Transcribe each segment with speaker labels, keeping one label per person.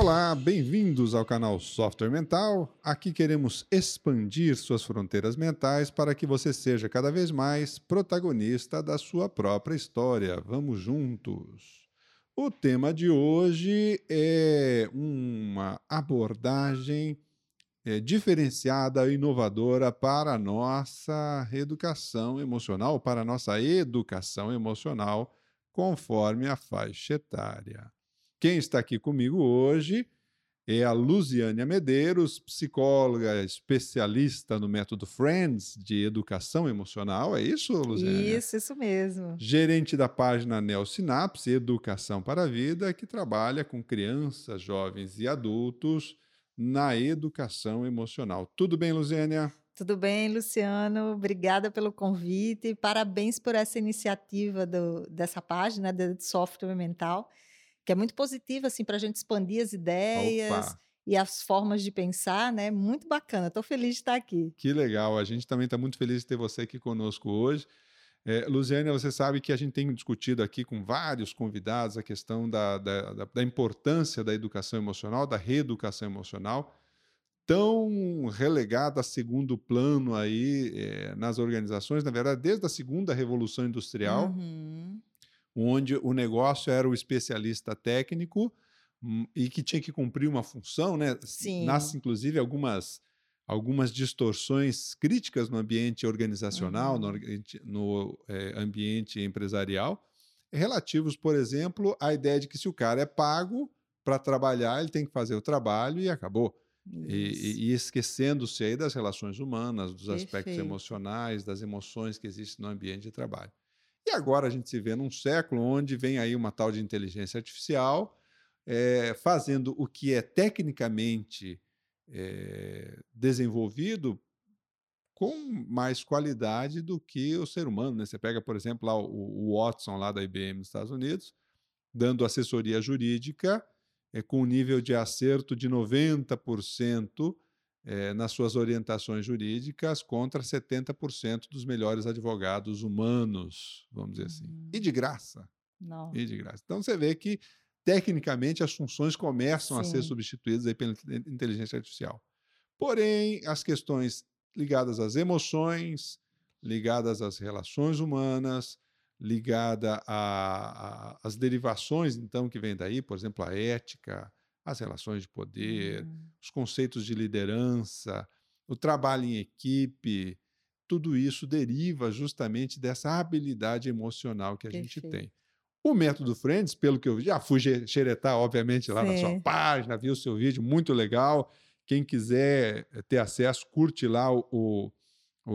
Speaker 1: Olá, bem-vindos ao canal Software Mental. Aqui queremos expandir suas fronteiras mentais para que você seja cada vez mais protagonista da sua própria história. Vamos juntos. O tema de hoje é uma abordagem é, diferenciada e inovadora para a nossa educação emocional, para a nossa educação emocional, conforme a faixa etária. Quem está aqui comigo hoje é a Luziânia Medeiros, psicóloga especialista no método Friends de educação emocional. É isso, Luziânia?
Speaker 2: Isso, isso mesmo.
Speaker 1: Gerente da página Neosinapse Educação para a Vida, que trabalha com crianças, jovens e adultos na educação emocional. Tudo bem, Luziânia?
Speaker 2: Tudo bem, Luciano. Obrigada pelo convite. Parabéns por essa iniciativa do, dessa página de software mental que é muito positiva assim para a gente expandir as ideias Opa. e as formas de pensar, né? Muito bacana. Estou feliz de estar aqui.
Speaker 1: Que legal. A gente também está muito feliz de ter você aqui conosco hoje. É, Luziane, você sabe que a gente tem discutido aqui com vários convidados a questão da, da, da, importância da educação emocional, da reeducação emocional, tão relegada a segundo plano aí é, nas organizações, na verdade, desde a segunda revolução industrial. Uhum onde o negócio era o especialista técnico hum, e que tinha que cumprir uma função, né?
Speaker 2: Sim.
Speaker 1: Nasce, inclusive, algumas, algumas distorções críticas no ambiente organizacional, uhum. no, no é, ambiente empresarial, relativos, por exemplo, à ideia de que se o cara é pago para trabalhar, ele tem que fazer o trabalho e acabou. E, e, esquecendo-se aí das relações humanas, dos Perfeito. aspectos emocionais, das emoções que existem no ambiente de trabalho. E agora a gente se vê num século onde vem aí uma tal de inteligência artificial é, fazendo o que é tecnicamente é, desenvolvido com mais qualidade do que o ser humano. Né? Você pega, por exemplo, lá o, o Watson, lá da IBM nos Estados Unidos, dando assessoria jurídica é, com um nível de acerto de 90% é, nas suas orientações jurídicas contra 70% dos melhores advogados humanos, vamos dizer assim. E de graça.
Speaker 2: Não.
Speaker 1: E de graça. Então você vê que, tecnicamente, as funções começam Sim. a ser substituídas aí pela inteligência artificial. Porém, as questões ligadas às emoções, ligadas às relações humanas, ligada às derivações, então, que vem daí, por exemplo, a ética, as relações de poder, uhum. os conceitos de liderança, o trabalho em equipe, tudo isso deriva justamente dessa habilidade emocional que a Perfeito. gente tem. O método Friends, pelo que eu já fui xeretar, obviamente, lá Sim. na sua página, vi o seu vídeo, muito legal. Quem quiser eh, ter acesso, curte lá o, o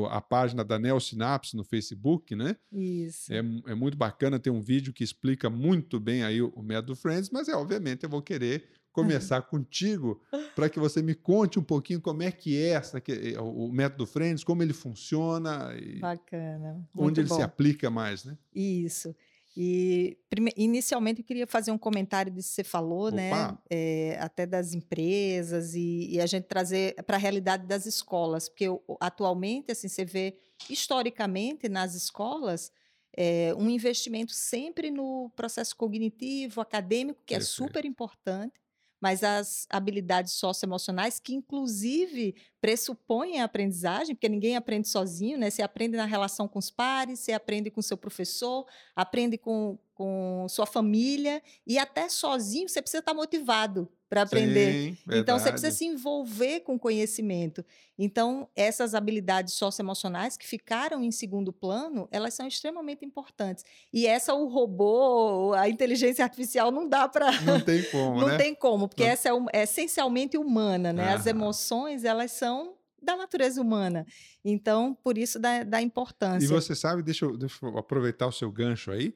Speaker 1: a página da Neosinapse no Facebook, né?
Speaker 2: Isso.
Speaker 1: É, é muito bacana, tem um vídeo que explica muito bem aí o, o método Friends, mas é obviamente eu vou querer começar contigo para que você me conte um pouquinho como é que é essa, que, o método Friends, como ele funciona. E
Speaker 2: Bacana.
Speaker 1: Onde ele
Speaker 2: bom.
Speaker 1: se aplica mais, né?
Speaker 2: Isso. E inicialmente eu queria fazer um comentário disso que você falou, né? Opa. né? É, até das empresas e, e a gente trazer para a realidade das escolas, porque atualmente assim você vê historicamente nas escolas é, um investimento sempre no processo cognitivo, acadêmico, que é Perfeito. é super importante, mas as habilidades socioemocionais, que inclusive pressupõem a aprendizagem, porque ninguém aprende sozinho, né? Você aprende na relação com os pares, você aprende com seu professor, aprende com, com sua família, e até sozinho você precisa estar motivado para aprender. Sim, então você precisa se envolver com conhecimento. Então essas habilidades socioemocionais que ficaram em segundo plano, elas são extremamente importantes. E essa o robô, a inteligência artificial não dá para
Speaker 1: Não tem como,
Speaker 2: Não
Speaker 1: né?
Speaker 2: tem como, porque não. essa é, é, essencialmente humana, né? As emoções, elas são da natureza humana. Então, por isso da, da importância.
Speaker 1: E você sabe, deixa eu, deixa eu aproveitar o seu gancho aí,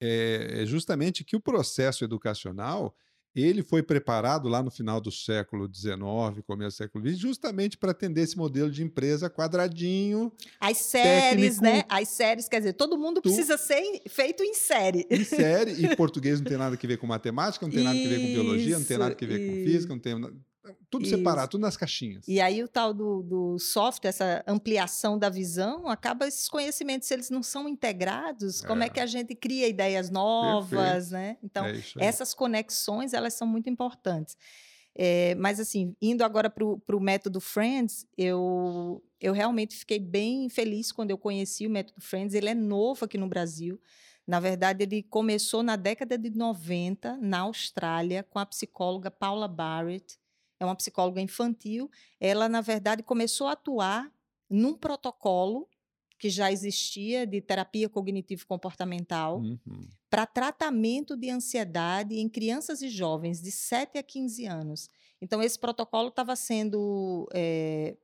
Speaker 1: é, é justamente que o processo educacional ele foi preparado lá no final do século XIX, começo do século XX, justamente para atender esse modelo de empresa quadradinho.
Speaker 2: As séries, técnico, né? As séries, quer dizer, todo mundo tu, precisa ser feito em série.
Speaker 1: Em série, e português não tem nada a ver com matemática, não tem isso, nada a ver com biologia, não tem nada a ver isso. com física, não tem tudo Isso. separado, tudo nas caixinhas.
Speaker 2: E aí o tal do, do software, essa ampliação da visão, acaba esses conhecimentos, se eles não são integrados, é. como é que a gente cria ideias novas, Perfeito. né? Então, é essas conexões, elas são muito importantes. É, mas, assim, indo agora para o método Friends, eu, eu realmente fiquei bem feliz quando eu conheci o método Friends. Ele é novo aqui no Brasil. Na verdade, ele começou na década de 90, na Austrália, com a psicóloga Paula Barrett. É uma psicóloga infantil. Ela, na verdade, começou a atuar num protocolo que já existia de terapia cognitivo-comportamental uhum. para tratamento de ansiedade em crianças e jovens de 7 a 15 anos. Então, esse protocolo estava sendo, é,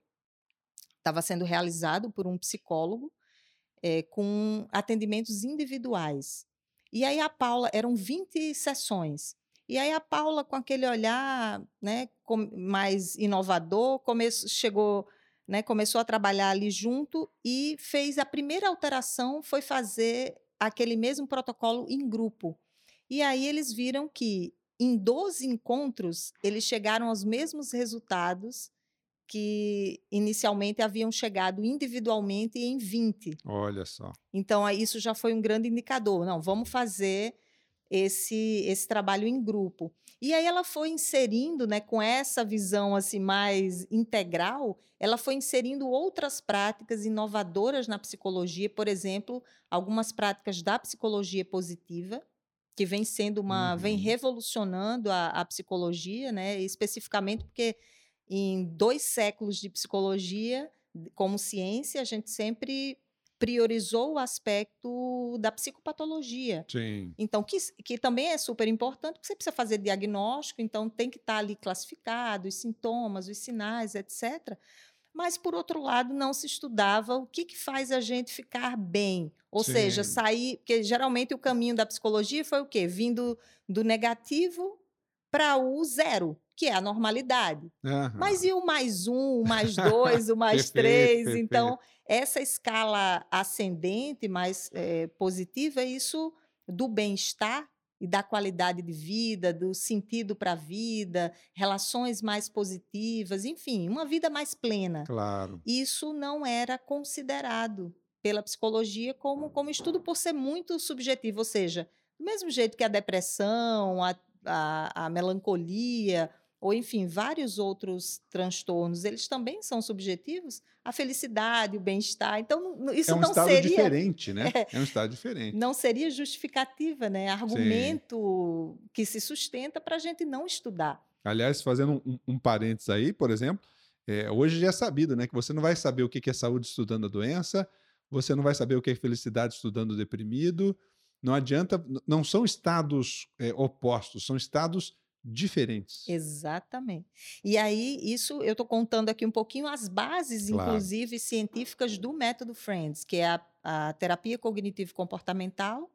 Speaker 2: sendo realizado por um psicólogo é, com atendimentos individuais. E aí a Paula, eram 20 sessões. E aí a Paula, com aquele olhar né, mais inovador, começou, chegou, né, começou a trabalhar ali junto e fez a primeira alteração foi fazer aquele mesmo protocolo em grupo. E aí eles viram que em 12 encontros eles chegaram aos mesmos resultados que inicialmente haviam chegado individualmente em 20.
Speaker 1: Olha só.
Speaker 2: Então, isso já foi um grande indicador. Não, vamos fazer esse, esse trabalho em grupo. E aí ela foi inserindo, né, com essa visão assim mais integral, ela foi inserindo outras práticas inovadoras na psicologia, por exemplo, algumas práticas da psicologia positiva, que vem sendo uma, uhum. vem revolucionando a, a psicologia, né, especificamente porque em dois séculos de psicologia como ciência, a gente sempre priorizou o aspecto da psicopatologia.
Speaker 1: Sim.
Speaker 2: Então, que, que também é super importante, porque você precisa fazer diagnóstico, então tem que estar ali classificado os sintomas, os sinais, etc. Mas, por outro lado, não se estudava o que, que faz a gente ficar bem. Ou Sim. seja, sair. Porque geralmente o caminho da psicologia foi o quê? Vindo do negativo para o zero que é a normalidade. Uhum. Mas e o mais um, o mais dois, o mais três? Então, essa escala ascendente, mais é, positiva, é isso do bem-estar e da qualidade de vida, do sentido para a vida, relações mais positivas, enfim, uma vida mais plena.
Speaker 1: Claro.
Speaker 2: Isso não era considerado pela psicologia como, como estudo por ser muito subjetivo, ou seja, do mesmo jeito que a depressão, a, a, a melancolia, ou enfim, vários outros transtornos, eles também são subjetivos, a felicidade, o bem-estar. Então, isso
Speaker 1: é um
Speaker 2: não
Speaker 1: estado
Speaker 2: seria.
Speaker 1: diferente, né? É, é um estado diferente.
Speaker 2: Não seria justificativa, né? Argumento Sim. que se sustenta para a gente não estudar.
Speaker 1: Aliás, fazendo um, um parênteses aí, por exemplo, é, hoje já é sabido, né? Que você não vai saber o que é saúde estudando a doença, você não vai saber o que é felicidade estudando o deprimido. Não adianta, não são estados é, opostos, são estados diferentes.
Speaker 2: Exatamente. E aí, isso eu estou contando aqui um pouquinho as bases, claro. inclusive científicas, do método Friends, que é a, a terapia cognitivo-comportamental,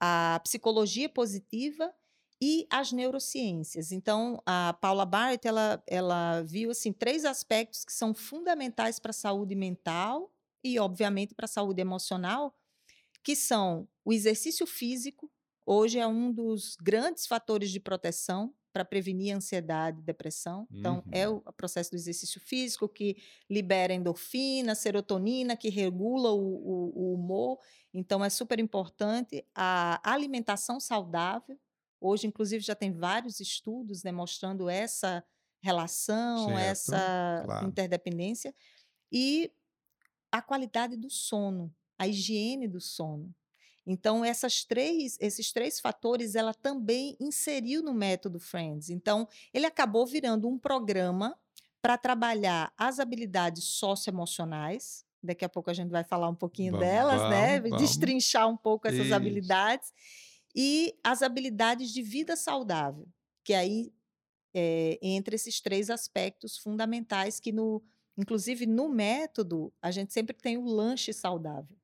Speaker 2: a psicologia positiva e as neurociências. Então, a Paula Barrett, ela, ela viu assim três aspectos que são fundamentais para a saúde mental e, obviamente, para a saúde emocional, que são o exercício físico, Hoje é um dos grandes fatores de proteção para prevenir ansiedade e depressão. Então, uhum. é o processo do exercício físico que libera endorfina, serotonina, que regula o, o, o humor. Então, é super importante. A alimentação saudável. Hoje, inclusive, já tem vários estudos demonstrando essa relação, certo. essa claro. interdependência. E a qualidade do sono, a higiene do sono. Então, essas três, esses três fatores ela também inseriu no método Friends. Então, ele acabou virando um programa para trabalhar as habilidades socioemocionais. Daqui a pouco a gente vai falar um pouquinho vamos, delas, vamos, né? Vamos. Destrinchar um pouco essas Isso. habilidades. E as habilidades de vida saudável, que aí é, entre esses três aspectos fundamentais que no, inclusive no método, a gente sempre tem o lanche saudável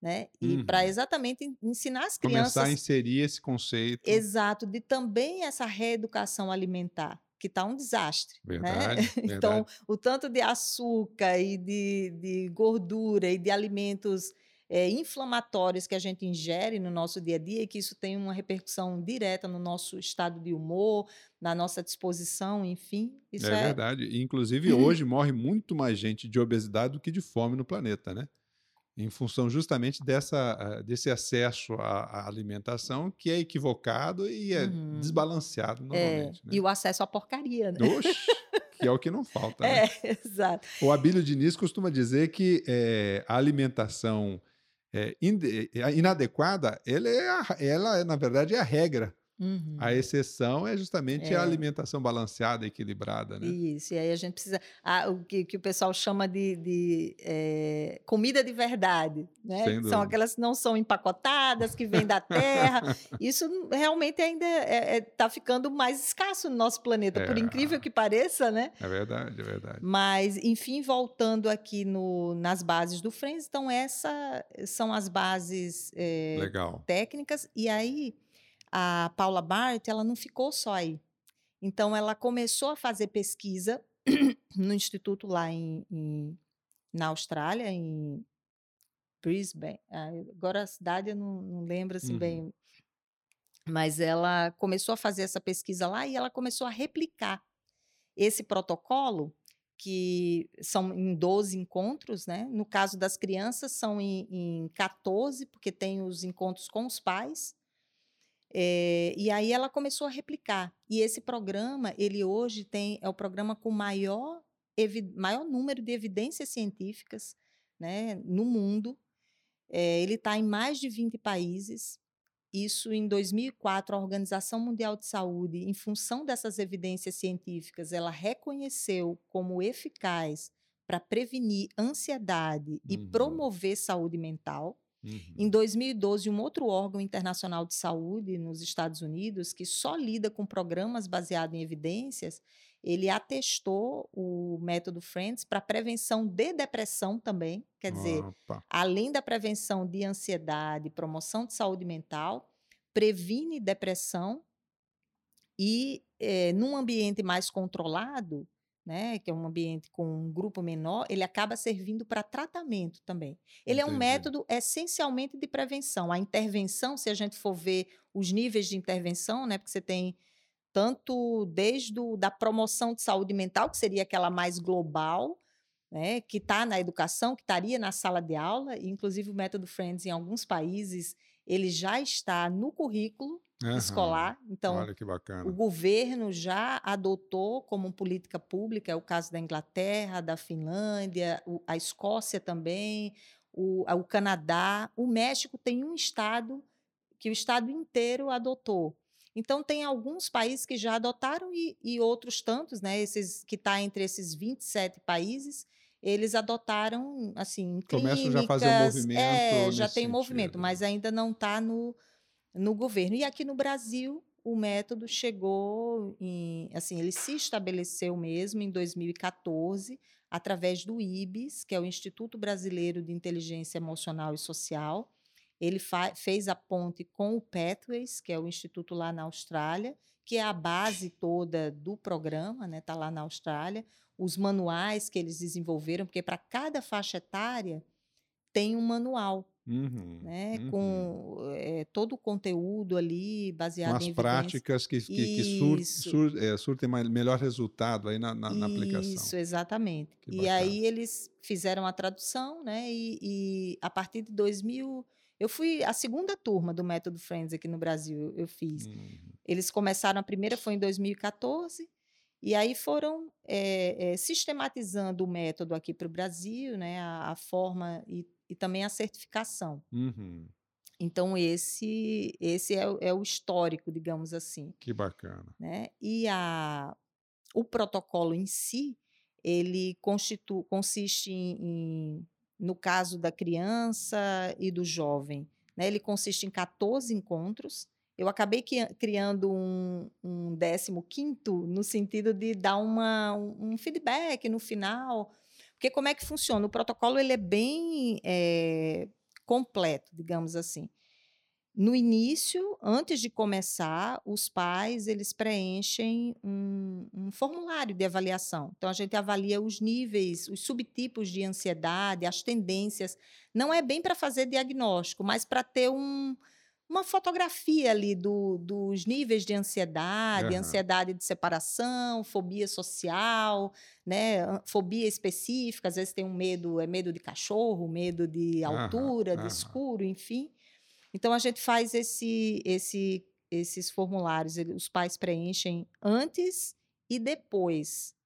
Speaker 2: né? E uhum. para exatamente ensinar as crianças.
Speaker 1: Começar a inserir esse conceito.
Speaker 2: Exato, de também essa reeducação alimentar, que está um desastre. Verdade, né? verdade. Então, o tanto de açúcar e de, de gordura e de alimentos é, inflamatórios que a gente ingere no nosso dia a dia e que isso tem uma repercussão direta no nosso estado de humor, na nossa disposição, enfim. Isso é,
Speaker 1: é... verdade. Inclusive, hoje morre muito mais gente de obesidade do que de fome no planeta, né? Em função justamente dessa, ah, desse acesso à, alimentação que é equivocado e é uhum. desbalanceado
Speaker 2: é, normalmente. É, né? E o acesso à porcaria, né?
Speaker 1: Oxe, que é o que não falta.
Speaker 2: Né?
Speaker 1: É,
Speaker 2: exato.
Speaker 1: O Abílio Diniz costuma dizer que é, a alimentação é, inadequada, ela, é a, ela, na verdade, é a regra. Uhum. A exceção é justamente é. a alimentação balanceada, equilibrada, né?
Speaker 2: Isso, e aí a gente precisa. Ah, o que, que o pessoal chama de, de é, comida de verdade, né? São aquelas que não são empacotadas, que vêm da terra. Isso realmente ainda está é, é tá ficando mais escasso no nosso planeta, por é. incrível que pareça, né?
Speaker 1: É verdade, é verdade.
Speaker 2: Mas, enfim, voltando aqui no, nas bases do Friends, então, essas são as bases é, técnicas, e aí a Paula Bart, ela não ficou só aí. Então, ela começou a fazer pesquisa no instituto lá em, em na Austrália, em Brisbane. Agora a cidade eu não, não lembro assim uhum. bem, mas ela começou a fazer essa pesquisa lá e ela começou a replicar esse protocolo que são em 12 encontros, né? No caso das crianças, são em, em 14, porque tem os encontros com os pais, é, e aí ela começou a replicar. E esse programa, ele hoje tem é o programa com maior, maior número de evidências científicas né, no mundo. É, ele está em mais de 20 países. Isso em 2004, a Organização Mundial de Saúde, em função dessas evidências científicas, ela reconheceu como eficaz para prevenir ansiedade uhum. e promover saúde mental. Uhum. Em 2012, um outro órgão internacional de saúde nos Estados Unidos, que só lida com programas baseados em evidências, ele atestou o método Friends para prevenção de depressão também. Quer dizer, Opa. além da prevenção de ansiedade, promoção de saúde mental, previne depressão e, é, num ambiente mais controlado, né, que é um ambiente com um grupo menor, ele acaba servindo para tratamento também. Ele Entendi. é um método essencialmente de prevenção. A intervenção, se a gente for ver os níveis de intervenção, né, porque você tem tanto desde o, da promoção de saúde mental, que seria aquela mais global, né, que está na educação, que estaria na sala de aula, e inclusive o método Friends em alguns países ele já está no currículo uhum. escolar. Então, o governo já adotou como política pública, é o caso da Inglaterra, da Finlândia, a Escócia também, o, o Canadá. O México tem um estado que o estado inteiro adotou. Então, tem alguns países que já adotaram e, e outros tantos, né, esses, que está entre esses 27 países, eles adotaram, assim, Começam já a fazer um movimento. É, já tem um movimento, mas ainda não está no, no governo. E aqui no Brasil, o método chegou em, assim, ele se estabeleceu mesmo em 2014 através do IBIS, que é o Instituto Brasileiro de Inteligência Emocional e Social. Ele fez a ponte com o Pathways, que é o instituto lá na Austrália, que é a base toda do programa, né? Tá lá na Austrália. Os manuais que eles desenvolveram, porque para cada faixa etária tem um manual. Uhum, né, uhum. com é, todo o conteúdo ali baseado
Speaker 1: com as
Speaker 2: em
Speaker 1: práticas que, que, que sur, sur, é, surtem melhor resultado aí na, na, na aplicação.
Speaker 2: Isso, exatamente. Que e bacana. aí eles fizeram a tradução, né? E, e, a partir de 2000, eu fui a segunda turma do Método Friends aqui no Brasil, eu fiz. Uhum. Eles começaram, a primeira foi em 2014, e aí foram é, sistematizando o método aqui para o Brasil, né? A, a forma e e também a certificação. Uhum. Então, esse, esse é, é, o histórico, digamos assim.
Speaker 1: Que bacana.
Speaker 2: Né? E a, o protocolo em si, ele constitu, consiste em, em, no caso da criança e do jovem, né? ele consiste em 14 encontros. Eu acabei criando um, um 15 no sentido de dar uma, um feedback no final, porque como é que funciona? O protocolo ele é bem é, completo, digamos assim. no início, antes de começar, os pais eles preenchem um, um, formulário de avaliação. Então a gente avalia os níveis, os subtipos de ansiedade, as tendências. Não é bem para fazer diagnóstico, mas para ter um, uma fotografia ali do, dos níveis de ansiedade, uhum. ansiedade de separação, fobia social, né, fobia específica. Às vezes tem um medo, é medo de cachorro, medo de altura, uhum. de escuro, enfim. Então a gente faz esse, esse, esses formulários, os pais preenchem antes e depois.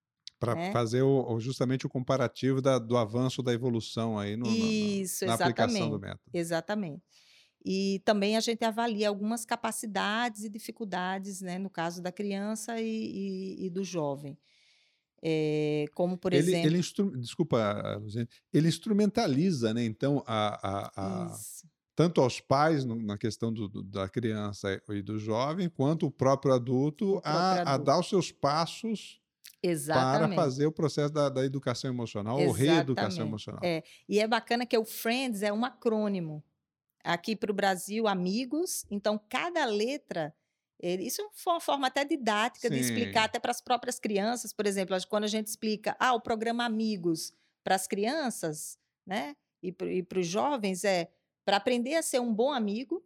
Speaker 1: Para né? fazer o, justamente o comparativo da, do avanço da evolução aí no, Isso, na, na aplicação do método.
Speaker 2: Exatamente. E também a gente avalia algumas capacidades e dificuldades, né, no caso da criança e, e, e do jovem. É, como, por
Speaker 1: ele,
Speaker 2: exemplo.
Speaker 1: Ele instru... Desculpa, Luciane, ele instrumentaliza, né, então, a, a, a tanto aos pais no, na questão do, do, da criança e do jovem, quanto o próprio adulto, o próprio a, adulto. a, dar os seus passos Exatamente. para fazer o processo da, da educação emocional Exatamente. ou reeducação emocional.
Speaker 2: É. E é bacana que o Friends é um acrônimo. Aqui para o Brasil, amigos. Então, cada letra. Isso é uma forma até didática Sim. de explicar até para as próprias crianças. Por exemplo, quando a gente explica ah, o programa Amigos para as crianças né, e para os jovens, é para aprender a ser um bom amigo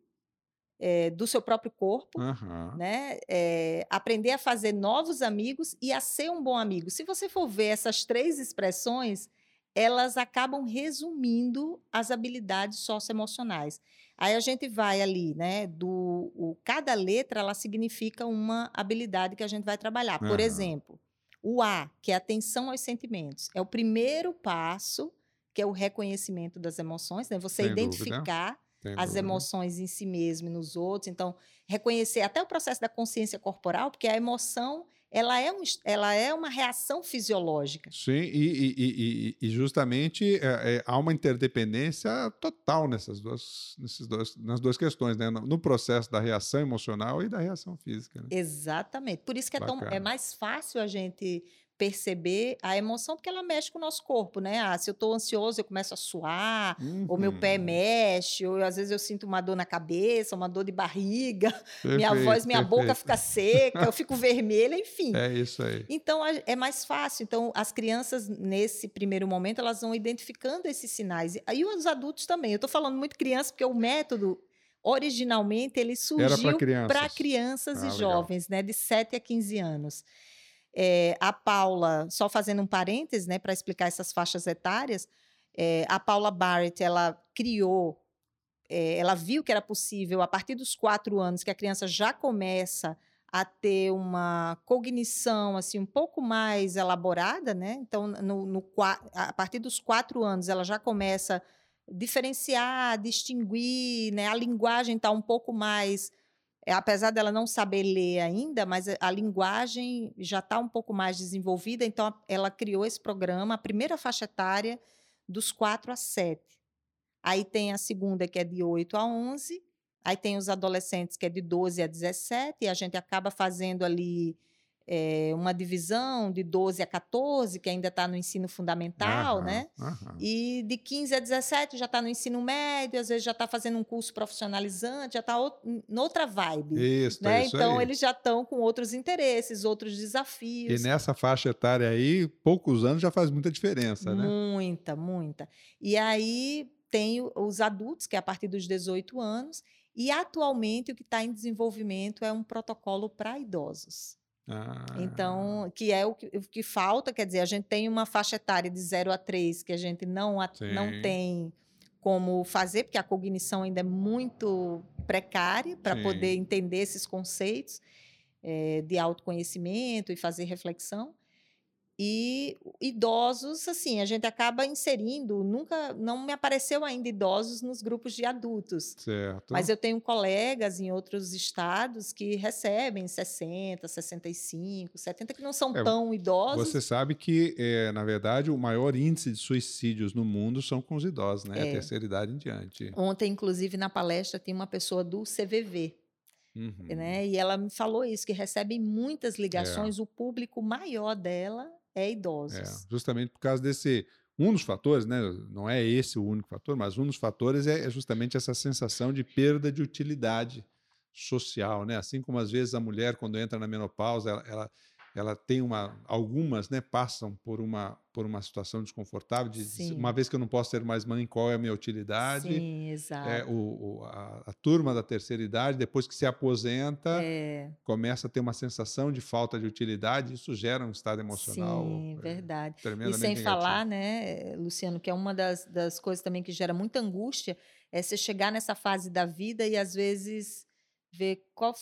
Speaker 2: é, do seu próprio corpo, uhum. né? É, aprender a fazer novos amigos e a ser um bom amigo. Se você for ver essas três expressões, elas acabam resumindo as habilidades socioemocionais. Aí a gente vai ali, né? Do o, cada letra ela significa uma habilidade que a gente vai trabalhar. Por uhum. exemplo, o A, que é atenção aos sentimentos, é o primeiro passo que é o reconhecimento das emoções, né? Você Sem identificar as dúvida. emoções em si mesmo e nos outros. Então, reconhecer até o processo da consciência corporal, porque a emoção ela é, um, ela é uma reação fisiológica.
Speaker 1: Sim, e, e, e, e justamente é, é, há uma interdependência total nessas duas, nesses dois, nas duas questões, né? no, no processo da reação emocional e da reação física. Né?
Speaker 2: Exatamente. Por isso que é, tão, é mais fácil a gente perceber a emoção, porque ela mexe com o nosso corpo, né? Ah, se eu estou ansioso, eu começo a suar, uhum. ou meu pé uhum. mexe, ou às vezes eu sinto uma dor na cabeça, uma dor de barriga, perfeito, minha voz, minha perfeito. boca fica seca, eu fico vermelha, enfim.
Speaker 1: É isso aí.
Speaker 2: Então é mais fácil. Então as crianças nesse primeiro momento elas vão identificando esses sinais. E os adultos também. Eu estou falando muito criança porque o método originalmente ele surgiu para crianças, crianças ah, e jovens, né, de 7 a 15 anos. É, a Paula, só fazendo um parênteses, né, para explicar essas faixas etárias, é, a Paula Barrett, ela criou, é, ela viu que era possível, a partir dos quatro anos, que a criança já começa a ter uma cognição assim um pouco mais elaborada, né? Então, no, no, a partir dos quatro anos, ela já começa a diferenciar, distinguir, né? A linguagem está um pouco mais é, apesar dela não saber ler ainda, mas a linguagem já está um pouco mais desenvolvida, então ela criou esse programa, a primeira faixa etária dos 4 a 7. Aí tem a segunda, que é de 8 a 11, aí tem os adolescentes, que é de 12 a 17, e a gente acaba fazendo ali é, uma divisão de 12 a 14, que ainda está no ensino fundamental, né? E de 15 a 17 já está no ensino médio, às vezes já está fazendo um curso profissionalizante, já está noutra vibe. Isso, né? isso Então, aí. eles já estão com outros interesses, outros desafios.
Speaker 1: E nessa faixa etária aí, poucos anos já faz muita diferença,
Speaker 2: né? Muita, muita. E aí tem os adultos, que é a partir dos 18 anos, e atualmente o que está em desenvolvimento é um protocolo para idosos. Ah. Então, que é o que, o que, falta, quer dizer, a gente tem uma faixa etária de 0 a 3 que a gente não, a, não tem como fazer, porque a cognição ainda é muito precária para poder entender esses conceitos é, de autoconhecimento e fazer reflexão. E idosos, assim, a gente acaba inserindo, nunca, não me apareceu ainda idosos nos grupos de adultos.
Speaker 1: Certo.
Speaker 2: Mas eu tenho colegas em outros estados que recebem 60, 65, 70, que não são é, tão idosos.
Speaker 1: Você sabe que, é, na verdade, o maior índice de suicídios no mundo são com os idosos, né? É. A terceira idade em diante.
Speaker 2: Ontem, inclusive, na palestra, tem uma pessoa do CVV, Uhum. Né? E ela me falou isso, que recebem muitas ligações, é. o público maior dela é idosos. É,
Speaker 1: justamente por causa desse um dos fatores, né, não é esse o único fator, mas um dos fatores é, é justamente essa sensação de perda de utilidade social, né? Assim como às vezes a mulher quando entra na menopausa, ela, ela ela tem uma algumas né passam por uma por uma situação desconfortável de Sim. uma vez que eu não posso ser mais mãe qual é a minha utilidade
Speaker 2: Sim, exato.
Speaker 1: É, o, o a, a, turma da terceira idade depois que se aposenta é. começa a ter uma sensação de falta de utilidade isso gera um estado emocional
Speaker 2: Sim, é, verdade
Speaker 1: e sem
Speaker 2: negativo. falar né Luciano que é uma das, das coisas também que gera muita angústia é você chegar nessa fase da vida e às vezes ver qual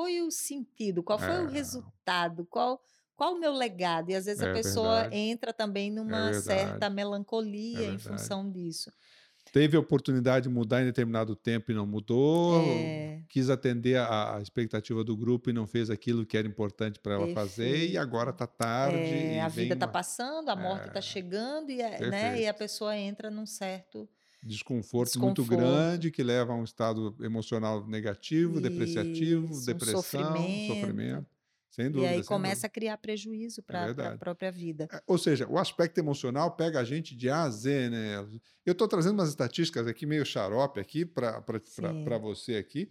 Speaker 2: foi o sentido, qual foi é. o resultado, qual qual o meu legado? E às vezes é a pessoa verdade. entra também é numa é certa melancolia em função disso.
Speaker 1: Teve a oportunidade de mudar em determinado tempo e não mudou. É. Quis atender a, a, expectativa do grupo e não fez aquilo que era importante para ela fazer. E agora está tarde.
Speaker 2: É, a vida está uma... passando, a morte está chegando e, né, e a pessoa entra num certo
Speaker 1: desconforto, desconforto, muito grande que leva a um estado emocional negativo, Isso, depreciativo, depressão, sofrimento. sofrimento. Sem dúvida.
Speaker 2: E aí começa dúvida. a criar prejuízo para é a própria vida.
Speaker 1: É, ou seja, o aspecto emocional pega a gente de A a Z, né? Eu estou trazendo umas estatísticas aqui meio xarope aqui para você aqui,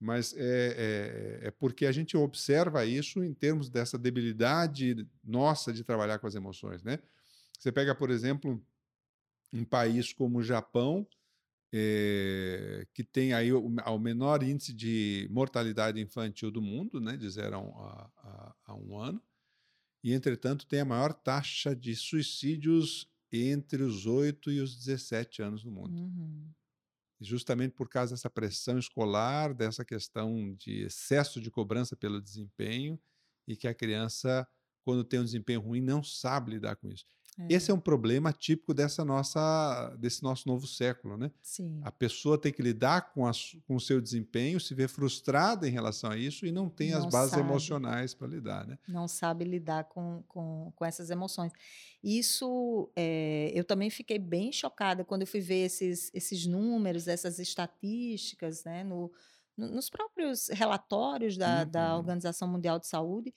Speaker 1: mas é, é, é, porque a gente observa isso em termos dessa debilidade nossa de trabalhar com as emoções, né? Você pega, por exemplo, um país como o Japão, é, que tem aí o, o, menor índice de mortalidade infantil do mundo, né, de zero a, a, a um ano, e, entretanto, tem a maior taxa de suicídios entre os 8 e os 17 anos no mundo. Uhum. Justamente por causa dessa pressão escolar, dessa questão de excesso de cobrança pelo desempenho, e que a criança, quando tem um desempenho ruim, não sabe lidar com isso. É. Esse é um problema típico dessa nossa, desse nosso novo século, né?
Speaker 2: Sim.
Speaker 1: A pessoa tem que lidar com, a, com o seu desempenho, se vê frustrada em relação a isso e não tem não as bases sabe. emocionais para lidar, né?
Speaker 2: Não sabe lidar com, com, com essas emoções. Isso, é, eu também fiquei bem chocada quando eu fui ver esses, esses números, essas estatísticas, né? No, no nos próprios relatórios da, uhum. da Organização Mundial de Saúde,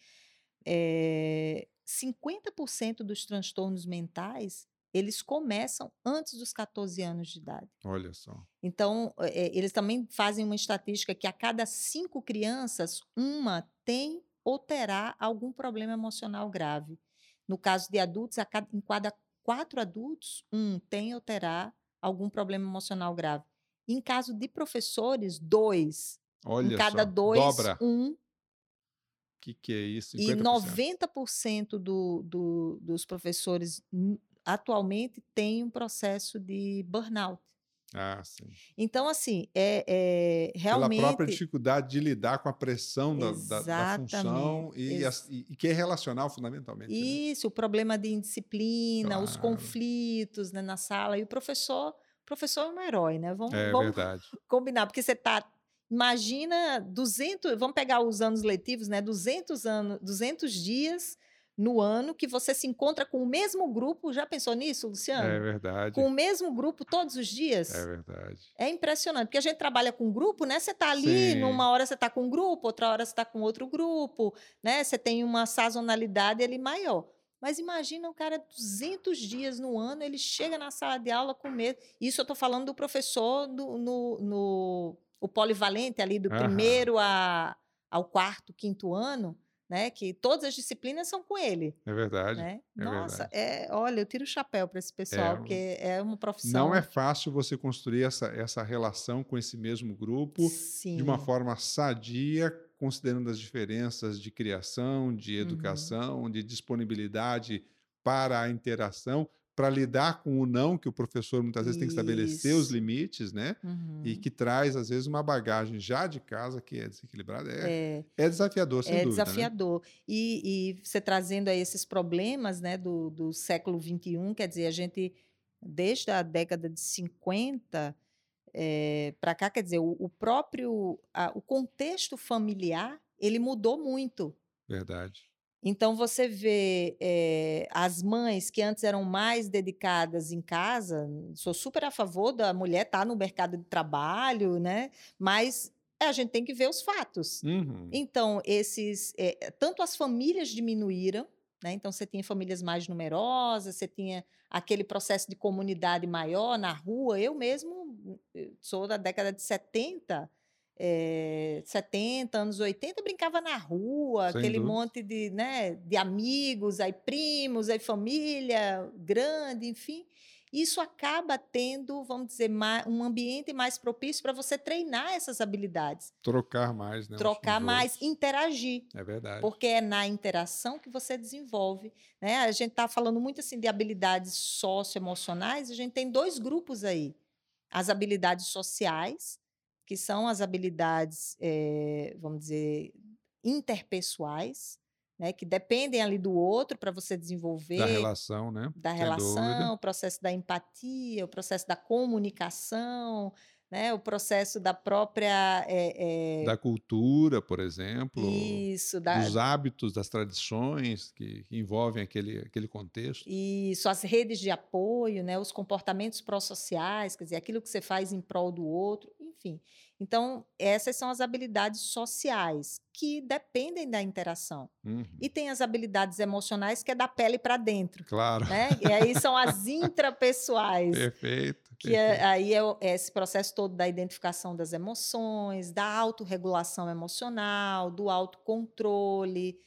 Speaker 2: é, 50% dos transtornos mentais eles começam antes dos 14 anos de idade.
Speaker 1: Olha só.
Speaker 2: Então, é, eles também fazem uma estatística que a cada cinco crianças, uma tem ou terá algum problema emocional grave. No caso de adultos, a cada, em cada quatro adultos, um tem ou terá algum problema emocional grave. Em caso de professores, dois.
Speaker 1: Olha
Speaker 2: em cada
Speaker 1: só.
Speaker 2: dois,
Speaker 1: Dobra.
Speaker 2: um
Speaker 1: que, que é isso?
Speaker 2: 50%. E 90% do, do, dos professores atualmente têm um processo de burnout.
Speaker 1: Ah, sim.
Speaker 2: Então, assim, é, é realmente.
Speaker 1: Pela própria dificuldade de lidar com a pressão da, da, da função e, Ex e, que é relacional fundamentalmente. Né?
Speaker 2: Isso, né? o problema de indisciplina, claro. os conflitos né, na sala. E o professor, o professor é um herói, né? Vamos,
Speaker 1: é
Speaker 2: vamos
Speaker 1: verdade.
Speaker 2: combinar, porque você está Imagina 200, vamos pegar os anos letivos, né? 200 anos, 200 dias no ano que você se encontra com o mesmo grupo. Já pensou nisso, Luciano?
Speaker 1: É verdade.
Speaker 2: Com o mesmo grupo todos os dias?
Speaker 1: É verdade.
Speaker 2: É impressionante, porque a gente trabalha com grupo, né? Você está ali, Sim. numa hora você está com um grupo, outra hora você está com outro grupo, né? Você tem uma sazonalidade ali maior. Mas imagina o cara 200 dias no ano, ele chega na sala de aula com medo. Isso eu estou falando do professor no, no o polivalente ali do uhum. primeiro a, ao quarto, quinto ano, né? Que todas as disciplinas são com ele.
Speaker 1: É verdade.
Speaker 2: Né?
Speaker 1: É
Speaker 2: Nossa,
Speaker 1: verdade.
Speaker 2: É, olha, eu tiro o chapéu para esse pessoal, é, porque é uma profissão.
Speaker 1: Não é fácil você construir essa, essa relação com esse mesmo grupo
Speaker 2: Sim.
Speaker 1: de uma forma sadia, considerando as diferenças de criação, de uhum. educação, uhum. de disponibilidade para a interação, para lidar com o não, que o professor muitas vezes Isso. tem que estabelecer os limites, né? Uhum. E que traz, às vezes, uma bagagem já de casa que é desequilibrada. É, é, é desafiador, sem
Speaker 2: é
Speaker 1: dúvida.
Speaker 2: É desafiador.
Speaker 1: Né?
Speaker 2: E, e, você trazendo aí esses problemas né, do, do século XXI, quer dizer, a gente, desde a década de 50 é, para cá, quer dizer, o, o próprio a, o contexto familiar ele mudou muito.
Speaker 1: Verdade.
Speaker 2: Então você vê é, as mães que antes eram mais dedicadas em casa, sou super a favor da mulher estar tá no mercado de trabalho, né? Mas é, a gente tem que ver os fatos.
Speaker 1: Uhum.
Speaker 2: Então, esses. É, tanto as famílias diminuíram, né? Então você tinha famílias mais numerosas, você tinha aquele processo de comunidade maior na rua. Eu mesmo sou da década de 70, é, 70, anos 80, brincava na rua, Sem aquele dúvida. monte de, né, de amigos, aí primos, aí família grande, enfim. Isso acaba tendo, vamos dizer, mais, um ambiente mais propício para você treinar essas habilidades.
Speaker 1: Trocar mais, né?
Speaker 2: Trocar mais, outros. interagir.
Speaker 1: É verdade.
Speaker 2: Porque é na interação que você desenvolve. Né? A gente está falando muito assim de habilidades socioemocionais, a gente tem dois grupos aí. As habilidades sociais, que são as habilidades, é, vamos dizer, interpessoais, né, que dependem ali do outro para você desenvolver. Da
Speaker 1: relação, né?
Speaker 2: Da Sem relação, dúvida. o processo da empatia, o processo da comunicação, né, o processo da própria. É,
Speaker 1: é... Da cultura, por exemplo. Isso, da... dos hábitos, das tradições que, que, envolvem aquele, aquele contexto.
Speaker 2: Isso, as redes de apoio, né, os comportamentos pró-sociais, quer dizer, aquilo que você faz em prol do outro, enfim. Então, essas são as habilidades sociais que dependem da interação. Uhum. E tem as habilidades emocionais que é da pele para dentro.
Speaker 1: Claro.
Speaker 2: Né? E aí são as intrapessoais.
Speaker 1: perfeito.
Speaker 2: Que é, aí é, é esse processo todo da identificação das emoções, da autorregulação emocional, do autocontrole,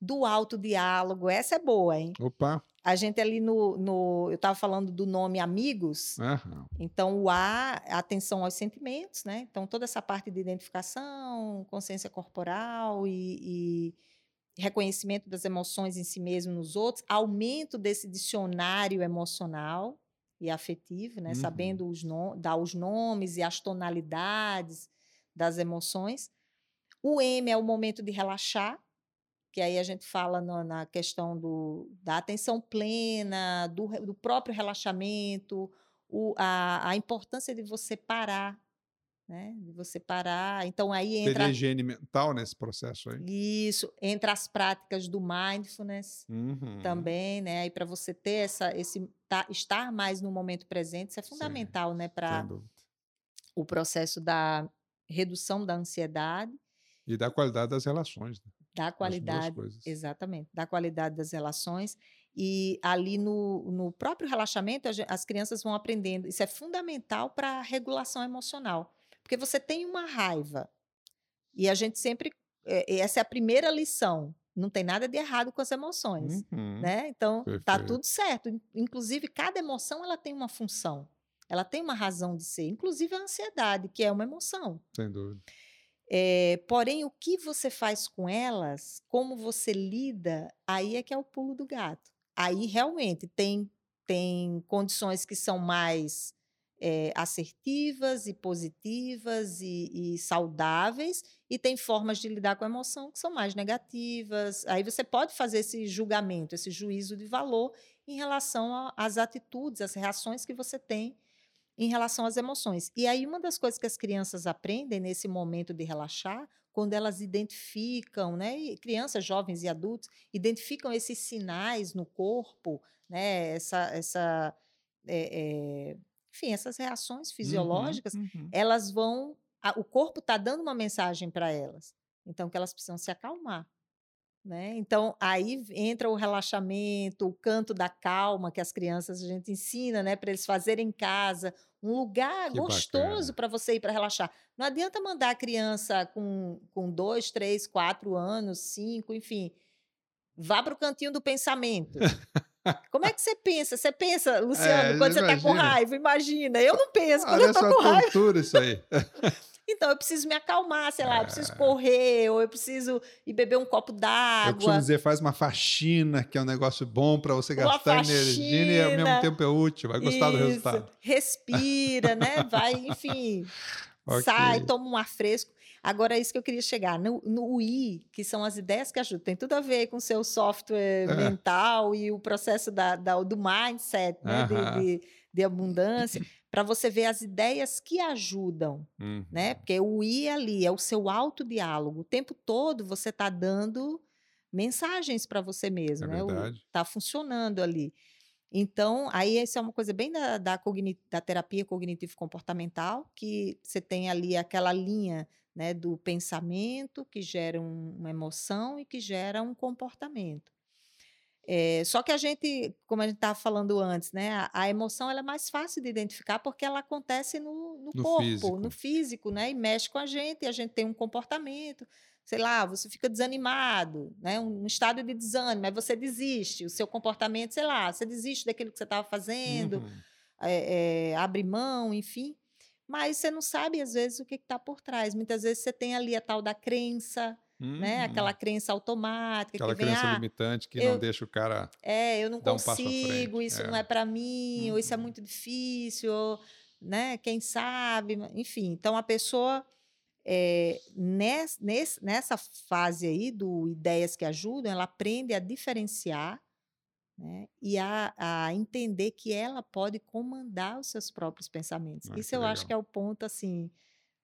Speaker 2: do autodiálogo. Essa é boa, hein?
Speaker 1: Opa!
Speaker 2: A gente ali no. no eu estava falando do nome amigos. Uhum. Então, o A, atenção aos sentimentos, né? Então, toda essa parte de identificação, consciência corporal e, e reconhecimento das emoções em si mesmo nos outros, aumento desse dicionário emocional e afetivo, né? Uhum. Sabendo os dar os nomes e as tonalidades das emoções. O M é o momento de relaxar, que aí a gente fala no, na questão do, da atenção plena, do, do próprio relaxamento, o, a, a importância de você parar né? De você parar. Então aí entra.
Speaker 1: Teria higiene mental nesse processo aí.
Speaker 2: Isso, entra as práticas do mindfulness uhum. também, né? Aí para você ter essa, esse tá, estar mais no momento presente, isso é fundamental, Sim, né? Para o processo da redução da ansiedade
Speaker 1: e da qualidade das relações. Né?
Speaker 2: Da qualidade, exatamente, da qualidade das relações. E ali no, no próprio relaxamento, as crianças vão aprendendo. Isso é fundamental para a regulação emocional. Porque você tem uma raiva. E a gente sempre. É, essa é a primeira lição. Não tem nada de errado com as emoções. Uhum, né? Então, tá perfeito. tá tudo certo. Inclusive, cada emoção ela tem uma função. Ela tem uma razão de ser. Inclusive a ansiedade, que é uma emoção.
Speaker 1: Sem dúvida.
Speaker 2: É, porém, o que você faz com elas, como você lida, aí é que é o pulo do gato. Aí realmente tem, tem condições que são mais é, assertivas e positivas e, e, saudáveis, e tem formas de lidar com a emoção que são mais negativas. Aí você pode fazer esse julgamento, esse juízo de valor em relação às atitudes, às reações que você tem em relação às emoções. E aí, uma das coisas que as crianças aprendem nesse momento de relaxar, quando elas identificam, né, crianças, jovens e adultos, identificam esses sinais no corpo, né, essa, essa é, é, enfim, essas reações uhum, fisiológicas, uhum, uhum. elas vão, a, o corpo está dando uma mensagem para elas, então que elas precisam se acalmar. Né? Então, aí entra o relaxamento, o canto da calma que as crianças a gente ensina né, para eles fazerem em casa, um lugar que gostoso para você ir para relaxar. Não adianta mandar a criança com, com dois, três, quatro anos, cinco, enfim, vá para o cantinho do pensamento. Como é que você pensa? Você pensa, Luciano, é, quando você está com raiva? Imagina, eu não penso quando Olha eu estou com raiva.
Speaker 1: isso aí.
Speaker 2: Então, eu preciso me acalmar, sei lá, eu preciso é. correr, ou eu preciso ir beber um copo d'água. Eu
Speaker 1: costumo dizer, faz uma faxina, que é um negócio bom para você gastar energia e ao mesmo tempo é útil, vai gostar Isso. do resultado.
Speaker 2: Respira, né? Vai, enfim, okay. sai, toma um ar fresco. Agora, é isso que eu queria chegar. No, no I, que são as ideias que ajudam, tem tudo a ver com o seu software é. mental e o processo da, da do mindset, né? Uh -huh. de, de, de abundância para você ver as ideias que ajudam, uhum. né? Porque o I ali é o seu autodiálogo. O tempo todo você está dando mensagens para você mesmo, é né? Está funcionando ali. Então, aí isso é uma coisa bem da, da, da terapia cognitivo-comportamental, que você tem ali aquela linha né, do pensamento que gera um, uma emoção e que gera um comportamento. É, só que a gente, como a gente estava falando antes, né, a, a, emoção ela é mais fácil de identificar porque ela acontece no, no, no corpo, físico. no físico, né, e mexe com a gente, e a gente tem um comportamento, sei lá, você fica desanimado, né, um, estado de desânimo, aí você desiste, o seu comportamento, sei lá, você desiste daquilo que você estava fazendo, uhum. é, é, abre mão, enfim, mas você não sabe às vezes o que está por trás. Muitas vezes você tem ali a tal da crença, Uhum. Né? Aquela crença automática.
Speaker 1: Aquela
Speaker 2: que vem,
Speaker 1: crença ah, limitante que eu, não deixa o cara.
Speaker 2: É, eu não consigo, um isso é. não é para mim, uhum. ou isso é uhum. muito difícil, ou, né? Quem sabe, enfim. Então a pessoa. É, ness, ness, nessa fase aí do ideias que ajudam, ela aprende a diferenciar né, e a, a, entender que ela pode comandar os seus próprios pensamentos. Ah, Isso eu legal. acho que é o ponto assim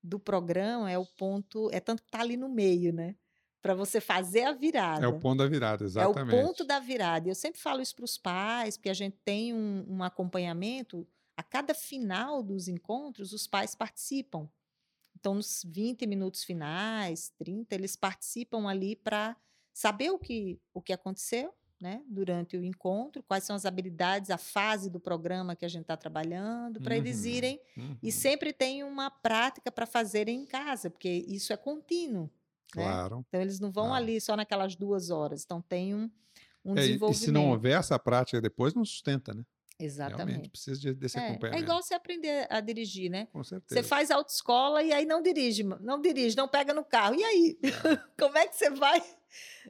Speaker 2: do programa, é o ponto, é tanto que tá ali no meio, né? Para você fazer a virada.
Speaker 1: É o ponto da virada, exatamente.
Speaker 2: É o ponto da virada. Eu sempre falo isso para os pais, porque a gente tem um, um, acompanhamento. A cada final dos encontros, os pais participam. Então, nos 20 minutos finais, 30, eles participam ali para saber o que, o que aconteceu né, durante o encontro, quais são as habilidades, a fase do programa que a gente está trabalhando, para uhum, eles irem. Uhum. E sempre tem uma prática para fazerem em casa, porque isso é contínuo.
Speaker 1: Né? Claro.
Speaker 2: Né? Então, eles não vão claro. ali só naquelas duas horas. Então, tem um, um é, desenvolvimento.
Speaker 1: E se não houver essa prática depois, não sustenta, né?
Speaker 2: Exatamente. Realmente
Speaker 1: precisa de, desse
Speaker 2: é,
Speaker 1: acompanhamento.
Speaker 2: É igual você aprender a dirigir, né?
Speaker 1: Com certeza.
Speaker 2: Você faz autoescola e aí não dirige, não dirige, não pega no carro. E aí? É. Como é que você vai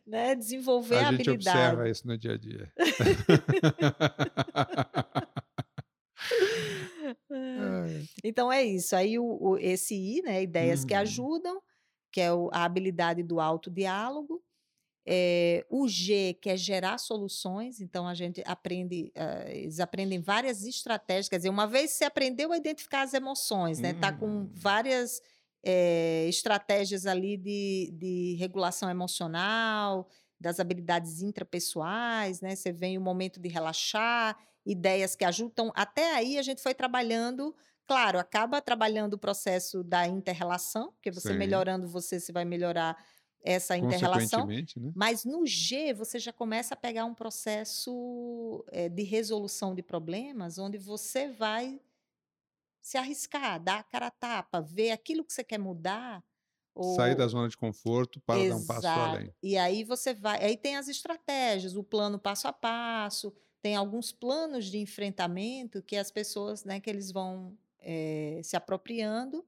Speaker 2: né, desenvolver a, a habilidade? Gente
Speaker 1: observa isso no dia a dia.
Speaker 2: então é isso. Aí o, o esse I, né? Ideias que uhum. ajudam que é a habilidade do autodiálogo. É, o G, que é gerar soluções, então a gente aprende, uh, eles aprendem várias estratégias, quer dizer, uma vez você aprendeu a identificar as emoções, né? Tá com hum. várias é, estratégias ali de, de regulação emocional, das habilidades intrapessoais, né? Você vem o momento de relaxar, ideias que ajudam. Até aí a gente foi trabalhando Claro, acaba trabalhando o processo da interrelação, porque você Sim. melhorando você, você vai melhorar essa interrelação. Né? Mas no G, você já começa a pegar um processo é, de resolução de problemas, onde você vai se arriscar, dar a cara a tapa, ver aquilo que você quer mudar.
Speaker 1: Ou... Sair da zona de conforto para Exato. dar um passo além.
Speaker 2: E aí você vai. Aí tem as estratégias, o plano passo a passo, tem alguns planos de enfrentamento que as pessoas, né, que eles vão é, se apropriando,